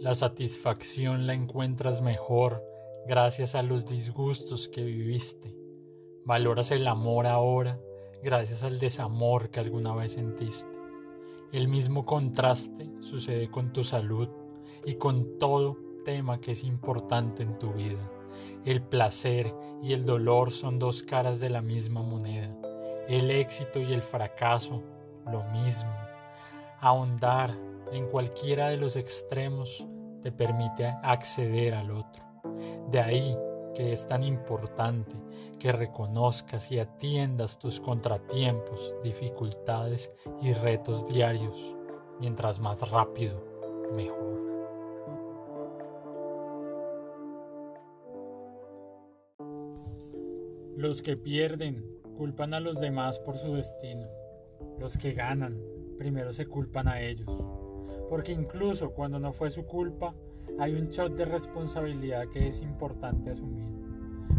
La satisfacción la encuentras mejor gracias a los disgustos que viviste. Valoras el amor ahora gracias al desamor que alguna vez sentiste. El mismo contraste sucede con tu salud y con todo tema que es importante en tu vida. El placer y el dolor son dos caras de la misma moneda. El éxito y el fracaso, lo mismo. Ahondar en cualquiera de los extremos te permite acceder al otro. De ahí que es tan importante que reconozcas y atiendas tus contratiempos, dificultades y retos diarios. Mientras más rápido, mejor. Los que pierden culpan a los demás por su destino. Los que ganan primero se culpan a ellos. Porque incluso cuando no fue su culpa, hay un shot de responsabilidad que es importante asumir.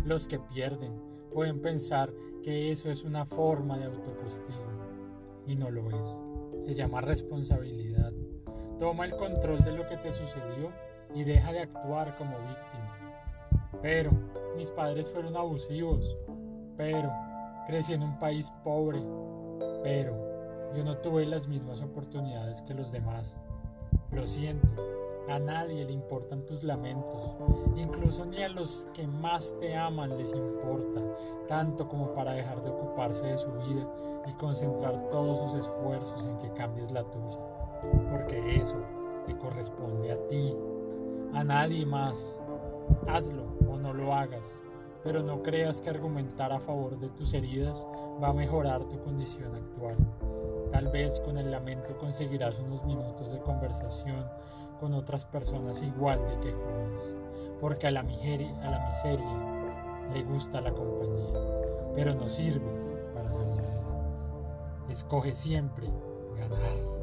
Los que pierden pueden pensar que eso es una forma de autocastigo y no lo es. Se llama responsabilidad. Toma el control de lo que te sucedió y deja de actuar como víctima. Pero mis padres fueron abusivos. Pero crecí en un país pobre. Pero yo no tuve las mismas oportunidades que los demás. Lo siento, a nadie le importan tus lamentos, incluso ni a los que más te aman les importa, tanto como para dejar de ocuparse de su vida y concentrar todos sus esfuerzos en que cambies la tuya, porque eso te corresponde a ti, a nadie más. Hazlo o no lo hagas, pero no creas que argumentar a favor de tus heridas va a mejorar tu condición actual. Tal vez con el lamento conseguirás unos minutos de conversación con otras personas igual de quejudas, porque a la, miseria, a la miseria le gusta la compañía, pero no sirve para salir adelante. Escoge siempre ganar.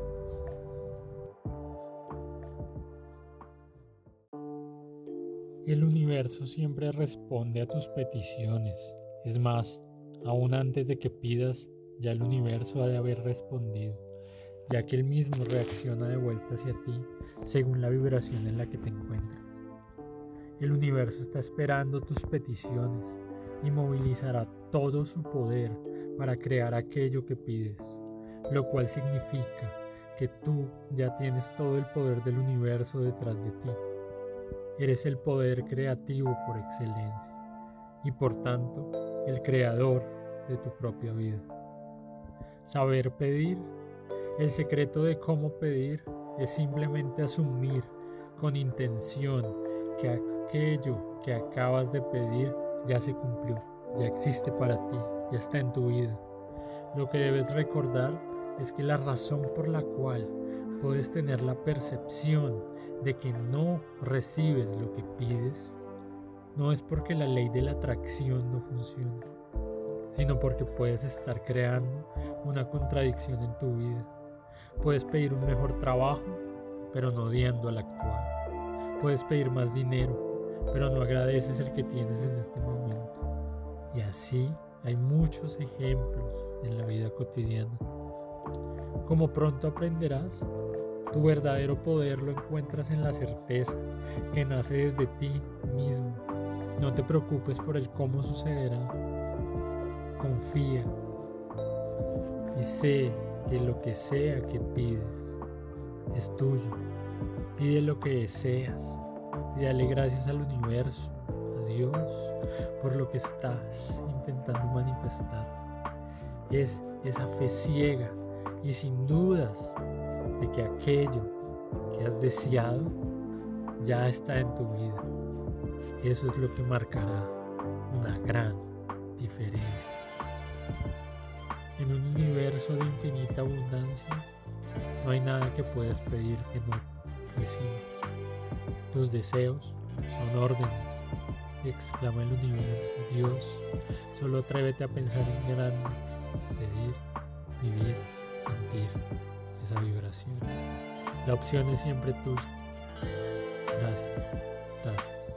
El universo siempre responde a tus peticiones. Es más, aún antes de que pidas, ya el universo ha de haber respondido, ya que él mismo reacciona de vuelta hacia ti según la vibración en la que te encuentras. El universo está esperando tus peticiones y movilizará todo su poder para crear aquello que pides, lo cual significa que tú ya tienes todo el poder del universo detrás de ti. Eres el poder creativo por excelencia y por tanto el creador de tu propia vida. Saber pedir. El secreto de cómo pedir es simplemente asumir con intención que aquello que acabas de pedir ya se cumplió, ya existe para ti, ya está en tu vida. Lo que debes recordar es que la razón por la cual puedes tener la percepción de que no recibes lo que pides, no es porque la ley de la atracción no funcione, sino porque puedes estar creando una contradicción en tu vida. Puedes pedir un mejor trabajo, pero no odiando al actual. Puedes pedir más dinero, pero no agradeces el que tienes en este momento. Y así hay muchos ejemplos en la vida cotidiana. Como pronto aprenderás, tu verdadero poder lo encuentras en la certeza que nace desde ti mismo. No te preocupes por el cómo sucederá. Confía y sé que lo que sea que pides es tuyo. Pide lo que deseas y dale gracias al universo, a Dios, por lo que estás intentando manifestar. Es esa fe ciega y sin dudas de que aquello que has deseado ya está en tu vida. Eso es lo que marcará una gran diferencia. En un universo de infinita abundancia, no hay nada que puedas pedir que no recibas. Tus deseos son órdenes, exclama el universo. Dios, solo atrévete a pensar en grande, pedir, vivir, sentir esa vibración. La opción es siempre tuya. Gracias. Gracias.